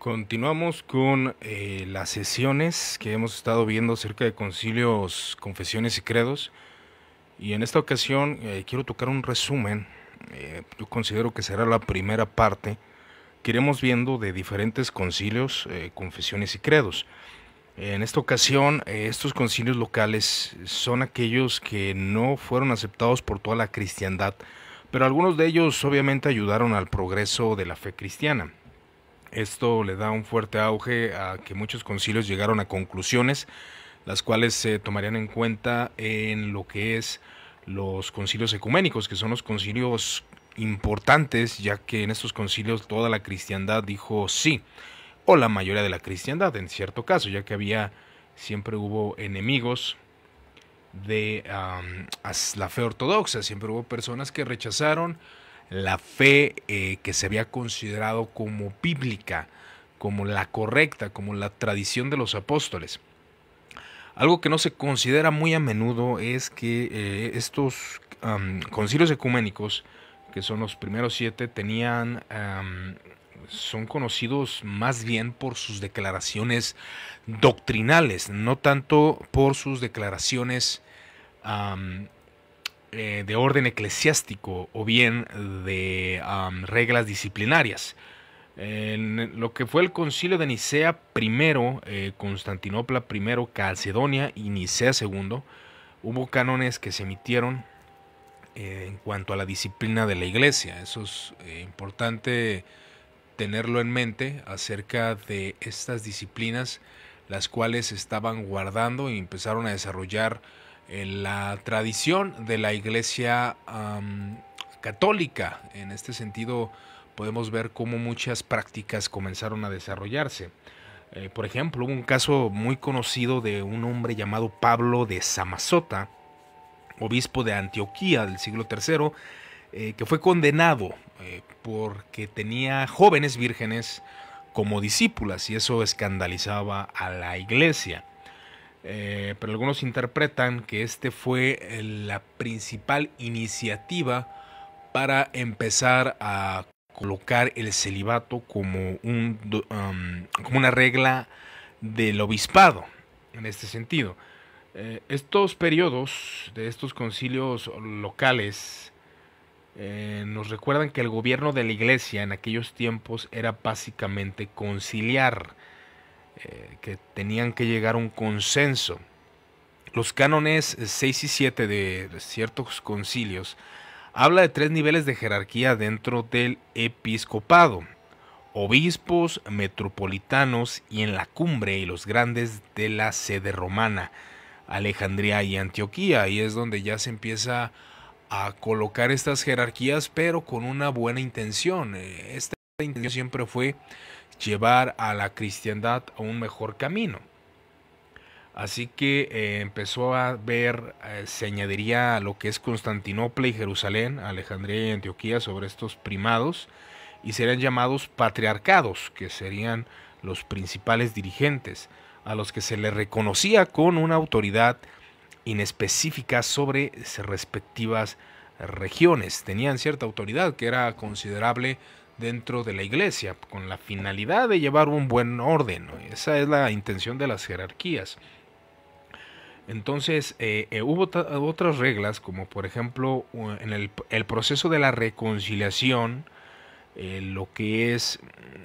Continuamos con eh, las sesiones que hemos estado viendo acerca de concilios, confesiones y credos. Y en esta ocasión eh, quiero tocar un resumen. Eh, yo considero que será la primera parte que iremos viendo de diferentes concilios, confesiones y credos. En esta ocasión, estos concilios locales son aquellos que no fueron aceptados por toda la cristiandad, pero algunos de ellos obviamente ayudaron al progreso de la fe cristiana. Esto le da un fuerte auge a que muchos concilios llegaron a conclusiones, las cuales se tomarían en cuenta en lo que es los concilios ecuménicos, que son los concilios importantes, ya que en estos concilios toda la cristiandad dijo sí, o la mayoría de la cristiandad en cierto caso, ya que había, siempre hubo enemigos de la fe ortodoxa, siempre hubo personas que rechazaron la fe eh, que se había considerado como bíblica, como la correcta, como la tradición de los apóstoles. Algo que no se considera muy a menudo es que eh, estos concilios ecuménicos, que son los primeros siete, tenían, son conocidos más bien por sus declaraciones doctrinales, no tanto por sus declaraciones eh, de orden eclesiástico o bien de reglas disciplinarias. En lo que fue el concilio de Nicea primero, eh, Constantinopla primero, Calcedonia y Nicea segundo, hubo cánones que se emitieron eh, en cuanto a la disciplina de la iglesia. Eso es importante tenerlo en mente acerca de estas disciplinas, las cuales estaban guardando y empezaron a desarrollar en la tradición de la iglesia católica. En este sentido, podemos ver cómo muchas prácticas comenzaron a desarrollarse. Eh, por ejemplo, hubo un caso muy conocido de un hombre llamado Pablo de Samazota, obispo de Antioquía del siglo III, eh, que fue condenado eh, porque tenía jóvenes vírgenes como discípulas y eso escandalizaba a la iglesia. Eh, pero algunos interpretan que este fue eh, la principal iniciativa para empezar a colocar el celibato como, como una regla del obispado, en este sentido. Eh, estos periodos de estos concilios locales nos recuerdan que el gobierno de la iglesia en aquellos tiempos era básicamente conciliar eh, que tenían que llegar a un consenso. Los cánones 6 y 7 de ciertos concilios habla de tres niveles de jerarquía dentro del episcopado. Obispos, metropolitanos y en la cumbre y los grandes de la sede romana, Alejandría y Antioquía. Ahí es donde ya se empieza a colocar estas jerarquías, pero con una buena intención. Eh, esta intención siempre fue llevar a la cristiandad a un mejor camino. Así que eh, empezó a ver, eh, se añadiría a lo que es Constantinopla y Jerusalén, Alejandría y Antioquía sobre estos primados, y serían llamados patriarcados, que serían los principales dirigentes, a los que se les reconocía con una autoridad inespecífica sobre respectivas regiones. Tenían cierta autoridad que era considerable dentro de la iglesia, con la finalidad de llevar un buen orden. Esa es la intención de las jerarquías. Entonces, eh, eh, hubo otras reglas, como por ejemplo en el, proceso de la reconciliación, eh, lo que es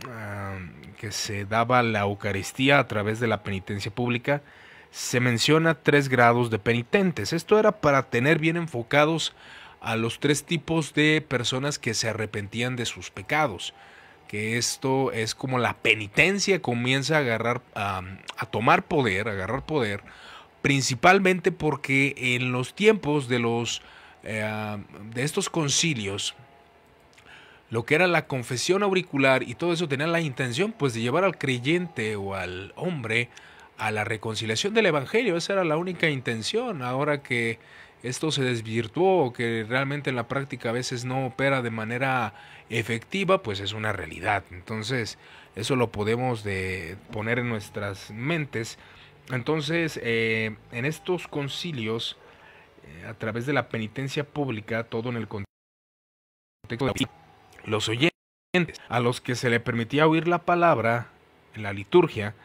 ah, que se daba la Eucaristía a través de la penitencia pública, se menciona tres grados de penitentes. Esto era para tener bien enfocados a los tres tipos de personas que se arrepentían de sus pecados. Que esto es como la penitencia comienza a agarrar, a, tomar poder, a agarrar poder, principalmente porque en los tiempos de los eh, de estos concilios, lo que era la confesión auricular y todo eso tenía la intención pues de llevar al creyente o al hombre a la reconciliación del evangelio, esa era la única intención. Ahora que esto se desvirtuó o que realmente en la práctica a veces no opera de manera efectiva, pues es una realidad. Entonces, eso lo podemos de poner en nuestras mentes. Entonces, eh, en estos concilios, eh, a través de la penitencia pública, todo en el contexto de los oyentes, a los que se le permitía oír la palabra, la liturgia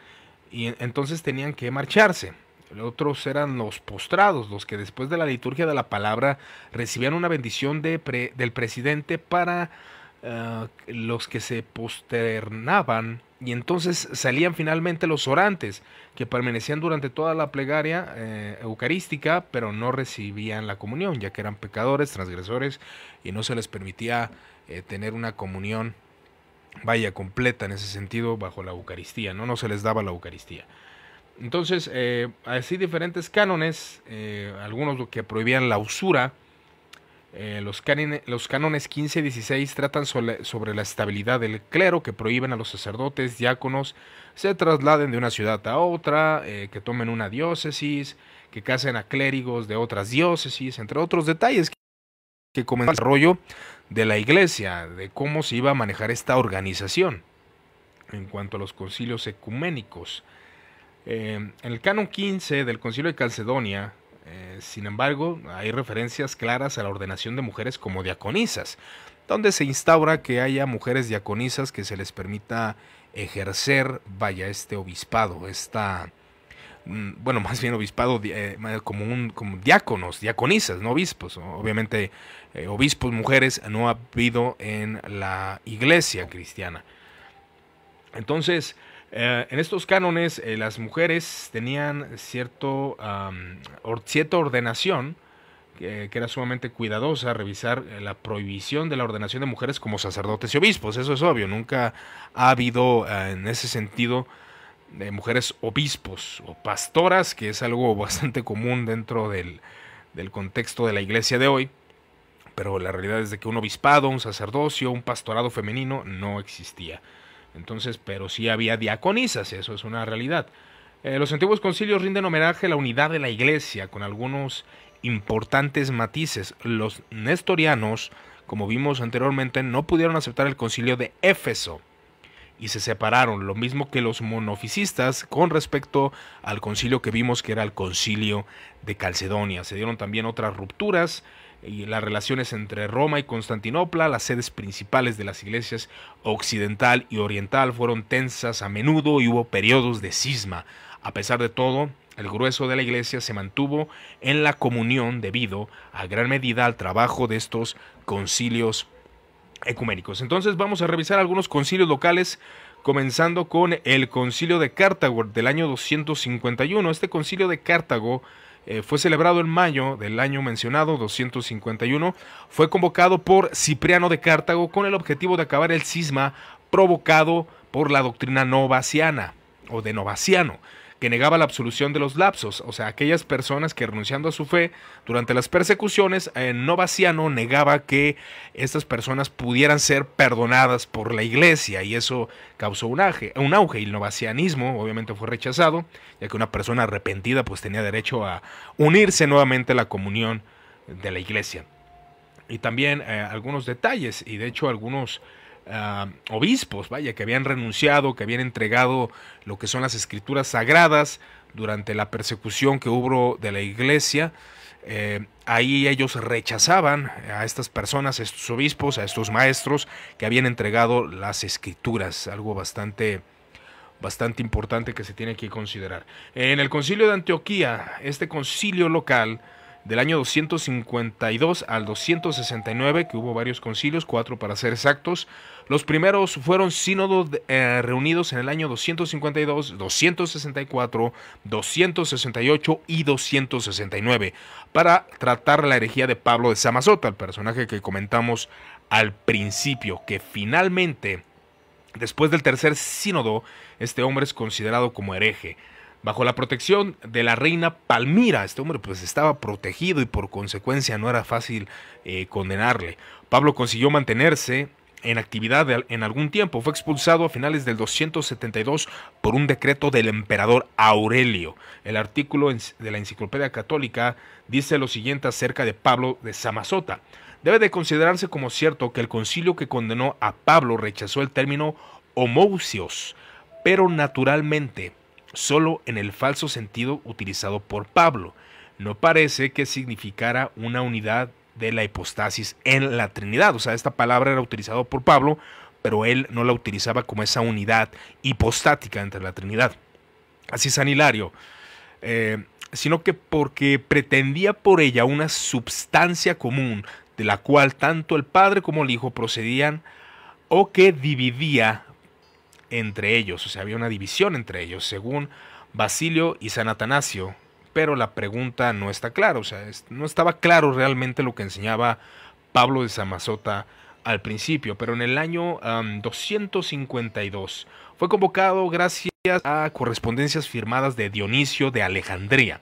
y entonces tenían que marcharse. Otros eran los postrados, los que después de la liturgia de la palabra recibían una bendición de del presidente para eh, los que se posternaban y entonces salían finalmente los orantes, que permanecían durante toda la plegaria eh, eucarística, pero no recibían la comunión, ya que eran pecadores, transgresores, y no se les permitía eh, tener una comunión, vaya, completa en ese sentido, bajo la Eucaristía, no, no se les daba la Eucaristía. Entonces, eh, así diferentes cánones, algunos que prohibían la usura, eh, los, los, cánones 15 y 16 tratan sobre, la estabilidad del clero, que prohíben a los sacerdotes, diáconos, se trasladen de una ciudad a otra, eh, que tomen una diócesis, que casen a clérigos de otras diócesis, entre otros detalles que, que el desarrollo de la iglesia, de cómo se iba a manejar esta organización en cuanto a los concilios ecuménicos. En el canon 15 del concilio de Calcedonia, eh, sin embargo, hay referencias claras a la ordenación de mujeres como diaconisas, donde se instaura que haya mujeres diaconisas que se les permita ejercer, vaya, este obispado, esta, mm, bueno, más bien obispado eh, como, un, como diáconos, diaconisas, no obispos. Obviamente, eh, obispos mujeres no ha habido en la iglesia cristiana. Entonces, eh, en estos cánones eh, las mujeres tenían cierto, cierta ordenación que era sumamente cuidadosa, revisar eh, la prohibición de la ordenación de mujeres como sacerdotes y obispos. Eso es obvio, nunca ha habido en ese sentido mujeres obispos o pastoras, que es algo bastante común dentro del, del contexto de la iglesia de hoy. Pero la realidad es de que un obispado, un sacerdocio, un pastorado femenino no existía. Entonces, pero sí había diaconisas, eso es una realidad. Eh, los antiguos concilios rinden homenaje a la unidad de la iglesia con algunos importantes matices. Los nestorianos, como vimos anteriormente, no pudieron aceptar el concilio de Éfeso y se separaron, lo mismo que los monofisistas con respecto al concilio que vimos que era el concilio de Calcedonia. Se dieron también otras rupturas y las relaciones entre Roma y Constantinopla, las sedes principales de las iglesias occidental y oriental, fueron tensas a menudo y hubo periodos de cisma. A pesar de todo, el grueso de la iglesia se mantuvo en la comunión debido a gran medida al trabajo de estos concilios ecuménicos. Entonces vamos a revisar algunos concilios locales comenzando con el concilio de Cartago del año 251. Este concilio de Cartago eh, fue celebrado en mayo del año mencionado, 251, fue convocado por Cipriano de Cartago con el objetivo de acabar el cisma provocado por la doctrina novaciana o de Novaciano que negaba la absolución de los lapsos, o sea, aquellas personas que renunciando a su fe durante las persecuciones, en Novaciano negaba que estas personas pudieran ser perdonadas por la iglesia y eso causó un auge, un auge el novacianismo obviamente fue rechazado, ya que una persona arrepentida pues tenía derecho a unirse nuevamente a la comunión de la iglesia. Y también eh, algunos detalles y de hecho algunos Ah, obispos, vaya, que habían renunciado, que habían entregado lo que son las escrituras sagradas durante la persecución que hubo de la iglesia. Eh, ahí ellos rechazaban a estas personas, a estos obispos, a estos maestros que habían entregado las escrituras, algo bastante bastante importante que se tiene que considerar. En el concilio de Antioquía, este concilio local del año 252 al 269, que hubo varios concilios, cuatro para ser exactos. Los primeros fueron sínodos eh, reunidos en el año 252, 264, 268 y 269 para tratar la herejía de Pablo de Samazota, el personaje que comentamos al principio, que finalmente, después del tercer sínodo, este hombre es considerado como hereje bajo la protección de la reina Palmira. Este hombre pues estaba protegido y por consecuencia no era fácil eh, condenarle. Pablo consiguió mantenerse en actividad en algún tiempo. Fue expulsado a finales del 272 por un decreto del emperador Aurelio. El artículo de la Enciclopedia Católica dice lo siguiente acerca de Pablo de Samazota. Debe de considerarse como cierto que el concilio que condenó a Pablo rechazó el término homousios, pero naturalmente solo en el falso sentido utilizado por Pablo. No parece que significara una unidad de la hipostasis en la Trinidad. O sea, esta palabra era utilizada por Pablo pero él no la utilizaba como esa unidad hipostática entre la Trinidad. Así San Hilario, eh, sino que porque pretendía por ella una substancia común de la cual tanto el Padre como el Hijo procedían o que dividía entre ellos, o sea, había una división entre ellos, según Basilio y San Atanasio, pero la pregunta no está clara, o sea, no estaba claro realmente lo que enseñaba Pablo de Samazota al principio, pero en el año 252 fue convocado gracias a correspondencias firmadas de Dionisio de Alejandría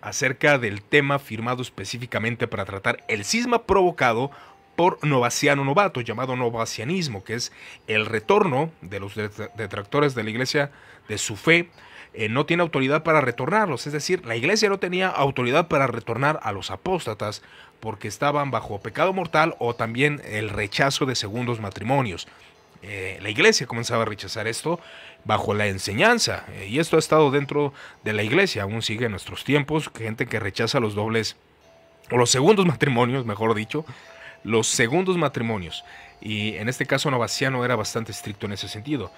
acerca del tema firmado específicamente para tratar el cisma provocado por Novaciano Novato, llamado novacianismo, que es el retorno de los detractores de la iglesia de su fe eh, no tiene autoridad para retornarlos. Es decir, la iglesia no tenía autoridad para retornar a los apóstatas porque estaban bajo pecado mortal o también el rechazo de segundos matrimonios. Eh, la iglesia comenzaba a rechazar esto bajo la enseñanza eh, y esto ha estado dentro de la iglesia, aún sigue en nuestros tiempos, gente que rechaza los dobles o los segundos matrimonios, mejor dicho, los segundos matrimonios. Y en este caso Novaciano era bastante estricto en ese sentido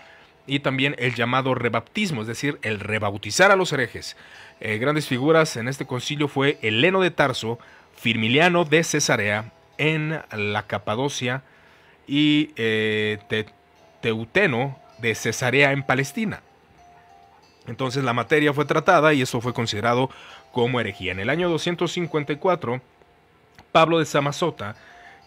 y también el llamado rebaptismo, es decir, el rebautizar a los herejes. Eh, grandes figuras en este concilio fue Heleno de Tarso, Firmiliano de Cesarea en la Capadocia y eh, Teuteno de Cesarea en Palestina. Entonces la materia fue tratada y eso fue considerado como herejía. En el año 254, Pablo de Samazota,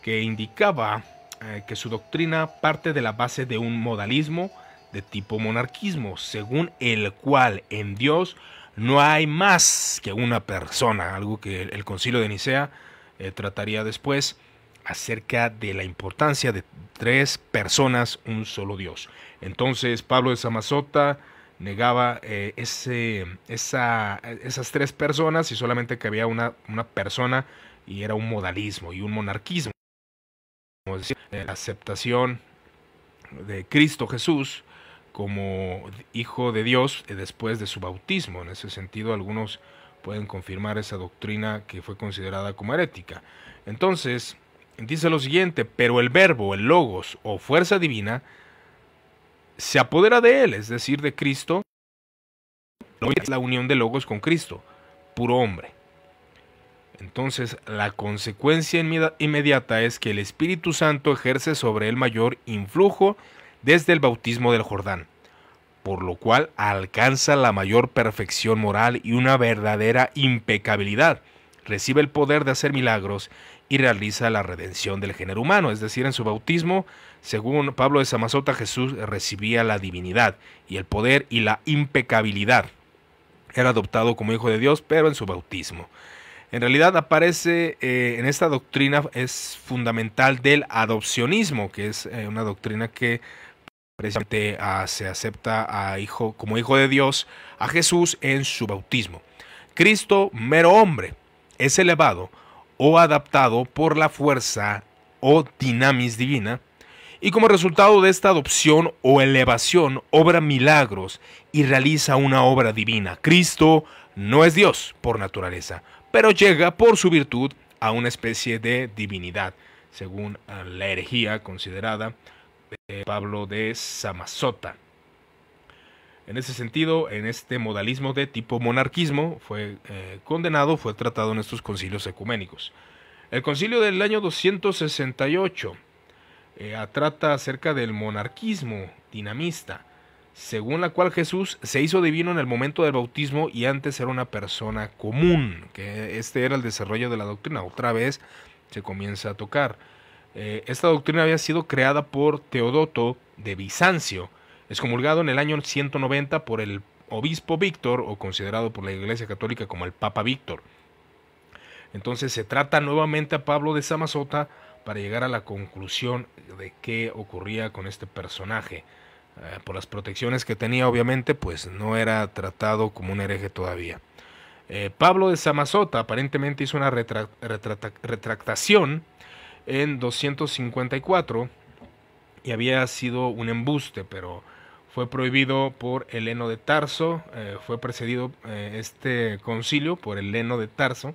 que indicaba eh, que su doctrina parte de la base de un modalismo, de tipo monarquismo, según el cual en Dios no hay más que una persona, algo que el concilio de Nicea eh, trataría después acerca de la importancia de tres personas, un solo Dios. Entonces Pablo de Samazota negaba eh, ese, esa, esas tres personas y solamente que había una, una persona y era un modalismo y un monarquismo. Decir, la aceptación de Cristo Jesús como hijo de Dios eh, después de su bautismo. En ese sentido, algunos pueden confirmar esa doctrina que fue considerada como herética. Entonces, dice lo siguiente, pero el verbo, el logos o fuerza divina, se apodera de él, es decir, de Cristo, es la unión de logos con Cristo, puro hombre. Entonces, la consecuencia inmediata es que el Espíritu Santo ejerce sobre él mayor influjo desde el bautismo del Jordán, por lo cual alcanza la mayor perfección moral y una verdadera impecabilidad. Recibe el poder de hacer milagros y realiza la redención del género humano, es decir, en su bautismo, según Pablo de Samazota, Jesús recibía la divinidad y el poder y la impecabilidad. Era adoptado como hijo de Dios, pero en su bautismo. En realidad aparece eh, en esta doctrina, es fundamental del adopcionismo, que es eh, una doctrina que precisamente ah, se acepta a hijo, como hijo de Dios a Jesús en su bautismo. Cristo, mero hombre, es elevado o adaptado por la fuerza o dinamis divina, y como resultado de esta adopción o elevación obra milagros y realiza una obra divina. Cristo no es Dios por naturaleza, pero llega por su virtud a una especie de divinidad, según la herejía considerada Pablo de Samazota. En ese sentido, en este modalismo de tipo monarquismo, fue eh, condenado, fue tratado en estos concilios ecuménicos. El concilio del año 268 eh, trata acerca del monarquismo dinamista, según la cual Jesús se hizo divino en el momento del bautismo y antes era una persona común, que este era el desarrollo de la doctrina. Otra vez se comienza a tocar. Eh, esta doctrina había sido creada por Teodoto de Bizancio, excomulgado en el año 190 por el obispo Víctor, o considerado por la Iglesia Católica como el Papa Víctor. Entonces se trata nuevamente a Pablo de Samazota para llegar a la conclusión de qué ocurría con este personaje. Eh, por las protecciones que tenía, obviamente, pues no era tratado como un hereje todavía. Eh, Pablo de Samazota aparentemente hizo una retractación en 254 y había sido un embuste, pero fue prohibido por Heleno de Tarso, eh, fue precedido este concilio por Heleno de Tarso,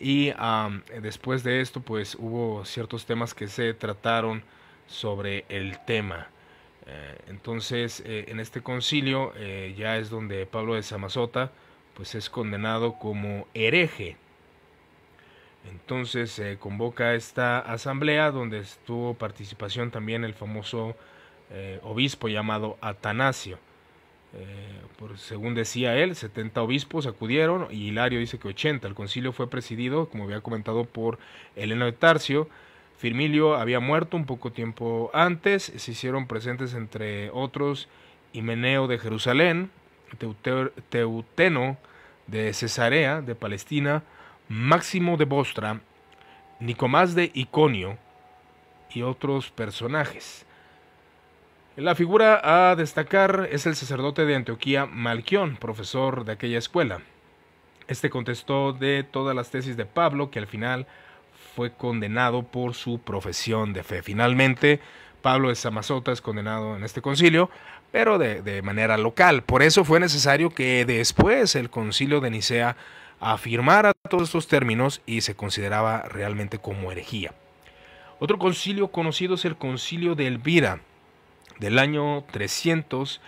y después de esto pues hubo ciertos temas que se trataron sobre el tema. Eh, entonces eh, en este concilio eh, ya es donde Pablo de Samazota pues es condenado como hereje. Entonces se convoca esta asamblea donde estuvo participación también el famoso obispo llamado Atanasio. por, según decía él, 70 obispos acudieron y Hilario dice que 80. El concilio fue presidido, como había comentado, por Elena de Tarcio, Firmilio había muerto un poco tiempo antes, se hicieron presentes entre otros Himeneo de Jerusalén, Teuteno de Cesarea de Palestina, Máximo de Bostra, Nicomás de Iconio y otros personajes. La figura a destacar es el sacerdote de Antioquía Malquión, profesor de aquella escuela. Este contestó de todas las tesis de Pablo, que al final fue condenado por su profesión de fe. Finalmente, Pablo de Samazota es condenado en este concilio, pero de, manera local. Por eso fue necesario que después el concilio de Nicea afirmara todos estos términos y se consideraba realmente como herejía. Otro concilio conocido es el concilio de Elvira, del año 300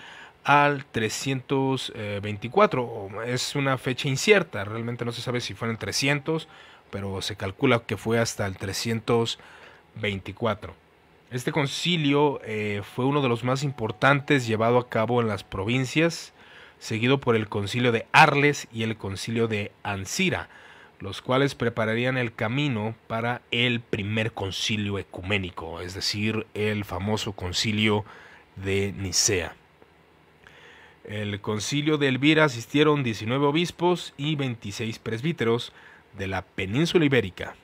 al 324. Es una fecha incierta, realmente no se sabe si fue en el 300 pero se calcula que fue hasta el 324. Este concilio eh, fue uno de los más importantes llevado a cabo en las provincias, seguido por el concilio de Arles y el concilio de Ancira, los cuales prepararían el camino para el primer concilio ecuménico, es decir, el famoso concilio de Nicea. El concilio de Elvira asistieron 19 obispos y 26 presbíteros, de la península ibérica,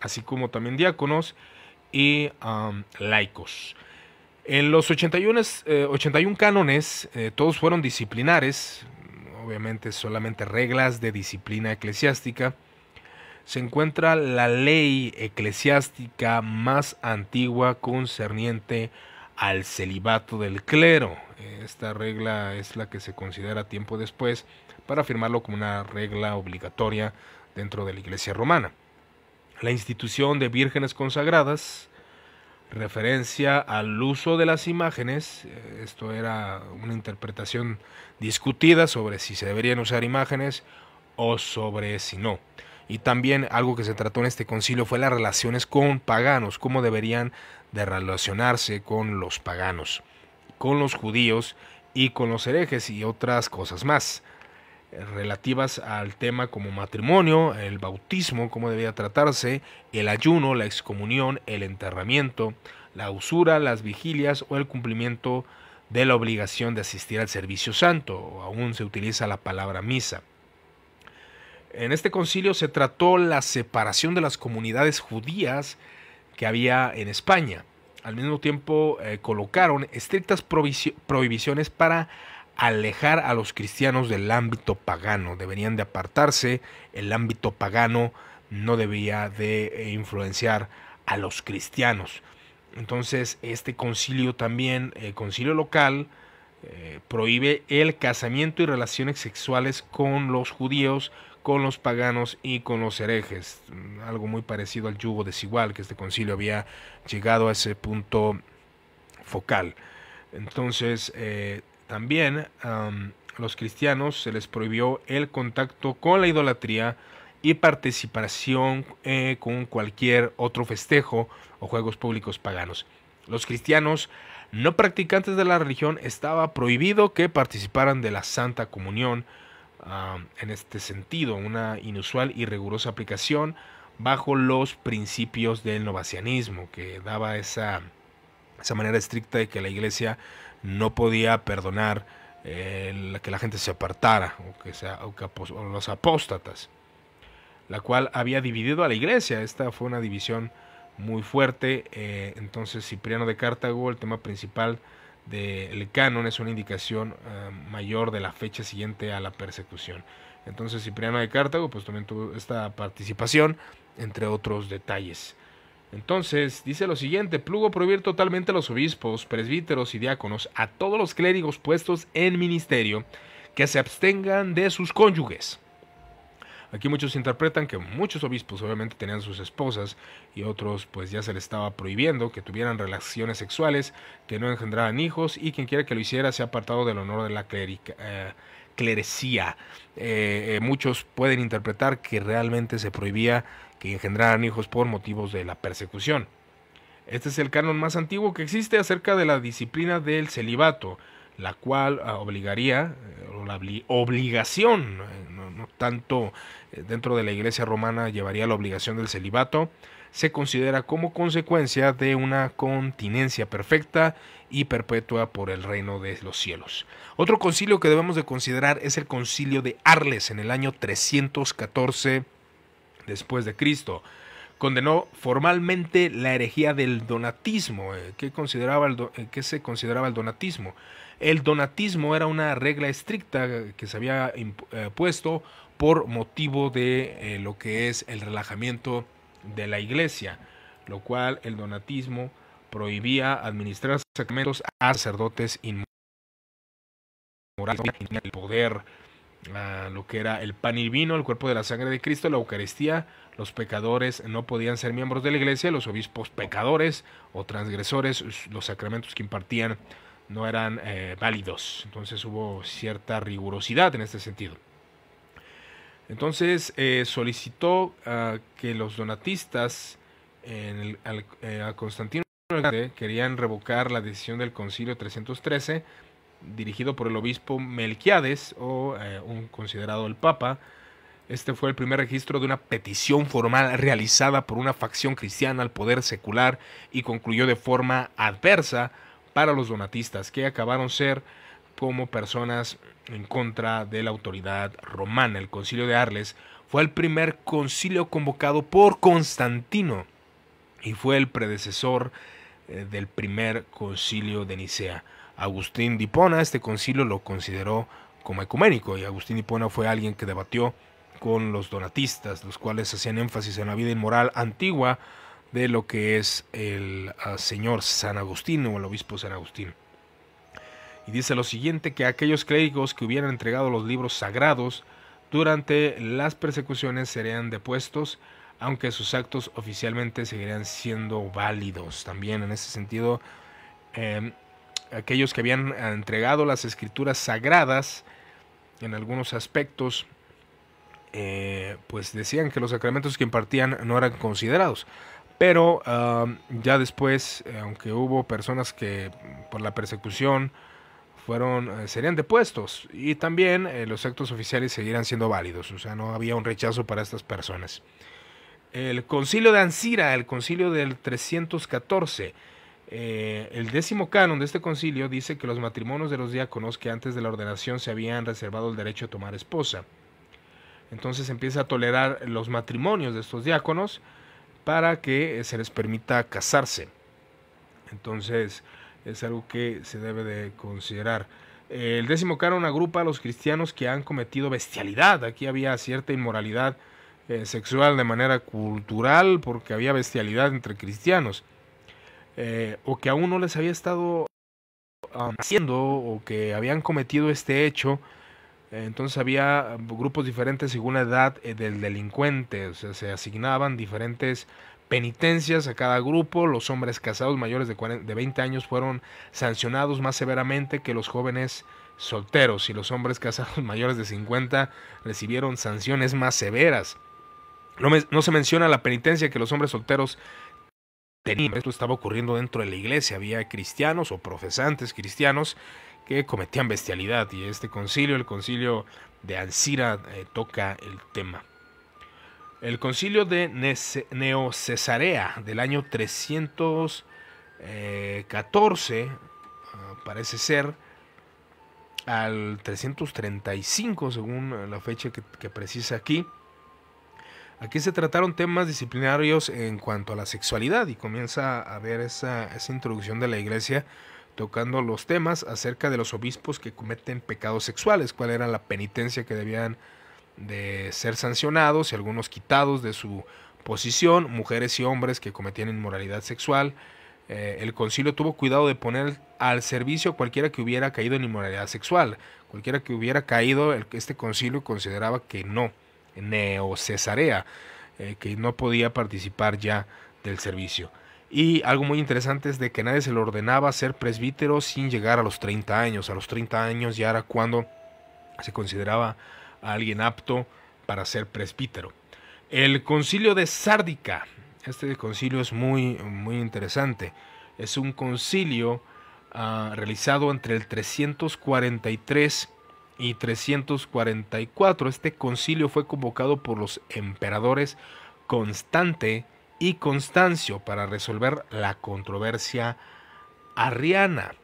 así como también diáconos y laicos. En los 81, 81 eh, cánones, eh, todos fueron disciplinares, obviamente solamente reglas de disciplina eclesiástica. Se encuentra la ley eclesiástica más antigua concerniente al celibato del clero. Esta regla es la que se considera tiempo después para afirmarlo como una regla obligatoria dentro de la Iglesia romana. La institución de vírgenes consagradas, referencia al uso de las imágenes, eh, esto era una interpretación discutida sobre si se deberían usar imágenes o sobre si no. Y también algo que se trató en este concilio fue las relaciones con paganos, cómo deberían de relacionarse con los paganos, con los judíos y con los herejes y otras cosas más relativas al tema como matrimonio, el bautismo, cómo debía tratarse, el ayuno, la excomunión, el enterramiento, la usura, las vigilias o el cumplimiento de la obligación de asistir al servicio santo, o aún se utiliza la palabra misa. En este concilio se trató la separación de las comunidades judías que había en España. Al mismo tiempo eh, colocaron estrictas prohibiciones para alejar a los cristianos del ámbito pagano, deberían de apartarse, el ámbito pagano no debía de eh, influenciar a los cristianos. Entonces este concilio también, el concilio local, eh, prohíbe el casamiento y relaciones sexuales con los judíos, con los paganos y con los herejes. Algo muy parecido al yugo desigual que este concilio había llegado a ese punto focal. Entonces, eh, también a los cristianos se les prohibió el contacto con la idolatría y participación eh, con cualquier otro festejo o juegos públicos paganos. Los cristianos no practicantes de la religión estaba prohibido que participaran de la Santa Comunión en este sentido, una inusual y rigurosa aplicación bajo los principios del novacianismo que daba esa, esa manera estricta de que la iglesia no podía perdonar que la gente se apartara o que, sea, los apóstatas, la cual había dividido a la iglesia. Esta fue una división muy fuerte. Eh, entonces Cipriano de Cartago, el tema principal del canon, es una indicación eh, mayor de la fecha siguiente a la persecución. Entonces Cipriano de Cartago pues también tuvo esta participación, entre otros detalles. Entonces, dice lo siguiente, plugo prohibir totalmente a los obispos, presbíteros y diáconos, a todos los clérigos puestos en ministerio, que se abstengan de sus cónyuges. Aquí muchos interpretan que muchos obispos obviamente tenían sus esposas y otros pues ya se les estaba prohibiendo que tuvieran relaciones sexuales, que no engendraran hijos y quien quiera que lo hiciera se ha apartado del honor de la clerica, eh, clerecía. Eh, eh, muchos pueden interpretar que realmente se prohibía que engendraran hijos por motivos de la persecución. Este es el canon más antiguo que existe acerca de la disciplina del celibato, la cual ah, obligaría, o la obligación, no tanto dentro de la Iglesia romana llevaría la obligación del celibato, se considera como consecuencia de una continencia perfecta y perpetua por el reino de los cielos. Otro concilio que debemos de considerar es el concilio de Arles en el año 314 después de Cristo. Condenó formalmente la herejía del donatismo. Eh, ¿Qué, consideraba el eh, ¿Qué se consideraba el donatismo? El donatismo era una regla estricta que se había eh, puesto por motivo de lo que es el relajamiento de la iglesia, lo cual el donatismo prohibía administrar sacramentos a sacerdotes inmorales, el poder, lo que era el pan y vino, el cuerpo de la sangre de Cristo, la Eucaristía, los pecadores no podían ser miembros de la iglesia, los obispos pecadores o transgresores, los sacramentos que impartían no eran eh, válidos. Entonces hubo cierta rigurosidad en este sentido. Entonces eh, solicitó uh, que los donatistas eh, a Constantino querían revocar la decisión del Concilio 313 dirigido por el obispo Melquiades o eh, un considerado el Papa. Este fue el primer registro de una petición formal realizada por una facción cristiana al poder secular y concluyó de forma adversa para los donatistas, que acabaron ser como personas en contra de la autoridad romana. El concilio de Arles fue el primer concilio convocado por Constantino y fue el predecesor eh, del primer concilio de Nicea. Agustín de Hipona este concilio lo consideró como ecuménico y Agustín de Hipona fue alguien que debatió con los donatistas, los cuales hacían énfasis en la vida inmoral antigua de lo que es el ah, señor San Agustín o el obispo San Agustín. Y dice lo siguiente, que aquellos clérigos que hubieran entregado los libros sagrados durante las persecuciones serían depuestos, aunque sus actos oficialmente seguirían siendo válidos. También en ese sentido, em, aquellos que habían entregado las escrituras sagradas, en algunos aspectos, eh, pues decían que los sacramentos que impartían no eran considerados. Pero ya después, eh, aunque hubo personas que por la persecución, fueron eh, serían depuestos y también eh, los actos oficiales seguirán siendo válidos, o sea, no había un rechazo para estas personas. El concilio de Ancira, el concilio del 314, eh, el décimo canon de este concilio dice que los matrimonios de los diáconos que antes de la ordenación se habían reservado el derecho a tomar esposa. Entonces empieza a tolerar los matrimonios de estos diáconos para que se les permita casarse. Entonces, es algo que se debe de considerar. El décimo canon agrupa a los cristianos que han cometido bestialidad. Aquí había cierta inmoralidad eh, sexual de manera cultural porque había bestialidad entre cristianos. Eh, o que aún no les había estado um, haciendo o que habían cometido este hecho. entonces había grupos diferentes según la edad eh, del delincuente. O sea, se asignaban diferentes penitencias a cada grupo. Los hombres casados mayores de, 20 años fueron sancionados más severamente que los jóvenes solteros y los hombres casados mayores de 50 recibieron sanciones más severas. No, se menciona la penitencia que los hombres solteros tenían. Esto estaba ocurriendo dentro de la iglesia. Había cristianos o profesantes cristianos que cometían bestialidad y este concilio, el concilio de Ancira, eh, toca el tema. El concilio de Neocesarea del año 314, ah, parece ser, al 335 según la fecha que, precisa aquí. Aquí se trataron temas disciplinarios en cuanto a la sexualidad y comienza a ver esa, esa introducción de la iglesia tocando los temas acerca de los obispos que cometen pecados sexuales, cuál era la penitencia que debían de ser sancionados y algunos quitados de su posición, mujeres y hombres que cometían inmoralidad sexual. Eh, el concilio tuvo cuidado de poner al servicio cualquiera que hubiera caído en inmoralidad sexual. Cualquiera que hubiera caído, este concilio consideraba que no, Neocesarea, eh, que no podía participar ya del servicio. Y algo muy interesante es de que nadie se le ordenaba ser presbítero sin llegar a los 30 años. A los 30 años ya era cuando se consideraba alguien apto para ser presbítero. El concilio de Sárdica. Este concilio es muy, muy interesante. Es un concilio ah, realizado entre el 343 y 344. Este concilio fue convocado por los emperadores Constante y Constancio para resolver la controversia arriana.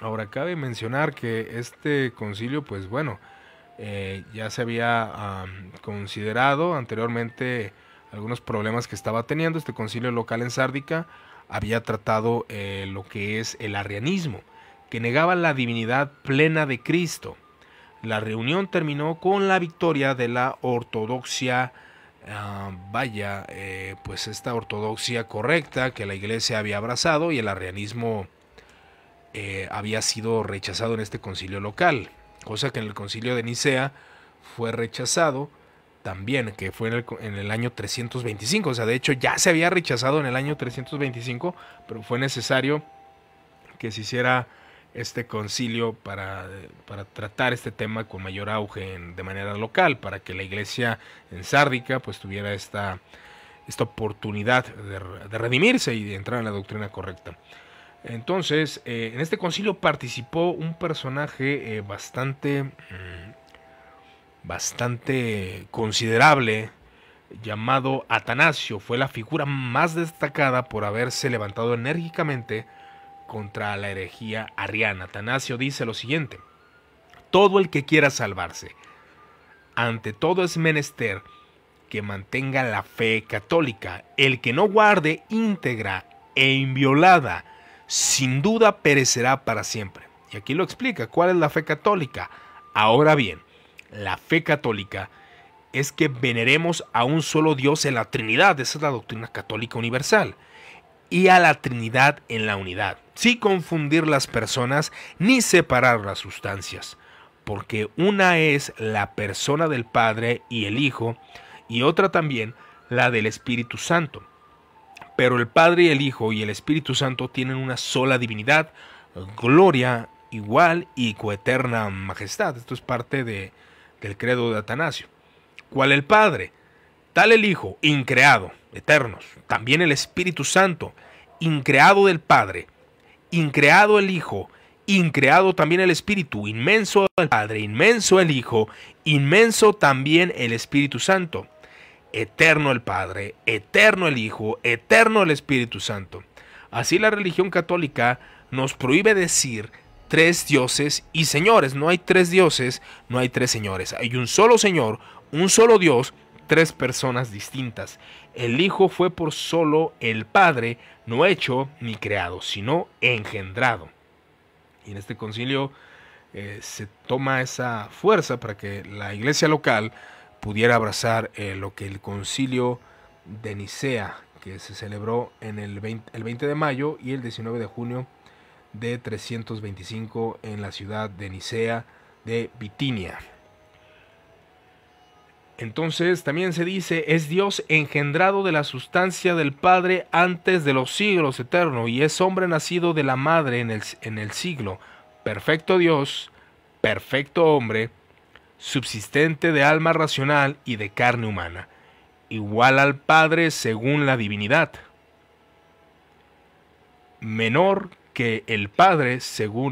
Ahora cabe mencionar que este concilio, pues bueno, eh, ya se había considerado anteriormente algunos problemas que estaba teniendo. Este concilio local en Sárdica había tratado eh, lo que es el arrianismo, que negaba la divinidad plena de Cristo. La reunión terminó con la victoria de la ortodoxia, ah, vaya, eh, pues esta ortodoxia correcta que la iglesia había abrazado y el arrianismo había sido rechazado en este concilio local, cosa que en el concilio de Nicea fue rechazado también, que fue en el, en el, año 325. O sea, de hecho ya se había rechazado en el año 325, pero fue necesario que se hiciera este concilio para, para, tratar este tema con mayor auge de manera local, para que la iglesia en Sárdica pues tuviera esta, esta oportunidad de, redimirse y de entrar en la doctrina correcta. Entonces, eh, en este concilio participó un personaje eh, bastante, mm, bastante considerable llamado Atanasio. Fue la figura más destacada por haberse levantado enérgicamente contra la herejía ariana. Atanasio dice lo siguiente, todo el que quiera salvarse, ante todo es menester que mantenga la fe católica, el que no guarde íntegra e inviolada, sin duda perecerá para siempre. Y aquí lo explica, ¿cuál es la fe católica? Ahora bien, la fe católica es que veneremos a un solo Dios en la Trinidad, esa es la doctrina católica universal, y a la Trinidad en la unidad sin confundir las personas ni separar las sustancias, porque una es la persona del Padre y el Hijo, y otra también la del Espíritu Santo. Pero el Padre y el Hijo y el Espíritu Santo tienen una sola divinidad, gloria igual y coeterna majestad. Esto es parte de, del credo de Atanasio. ¿Cuál el Padre? Tal el Hijo, increado, eternos. También el Espíritu Santo, increado del Padre, increado el Hijo, increado también el Espíritu, inmenso el Padre, inmenso el Hijo, inmenso también el Espíritu Santo. Eterno el Padre, eterno el Hijo, eterno el Espíritu Santo. Así la religión católica nos prohíbe decir tres dioses y señores. No hay tres dioses, no hay tres señores. Hay un solo Señor, un solo Dios, tres personas distintas. El Hijo fue por solo el Padre, no hecho ni creado, sino engendrado. Y en este concilio eh, se toma esa fuerza para que la iglesia local pudiera abrazar eh, lo que el concilio de Nicea, que se celebró en el 20, el 20 de mayo y el 19 de junio de 325 en la ciudad de Nicea de Bitinia. Entonces también se dice, es Dios engendrado de la sustancia del Padre antes de los siglos eternos, y es hombre nacido de la Madre en el, en el siglo, perfecto Dios, perfecto hombre, subsistente de alma racional y de carne humana, igual al Padre según la divinidad, menor que el Padre según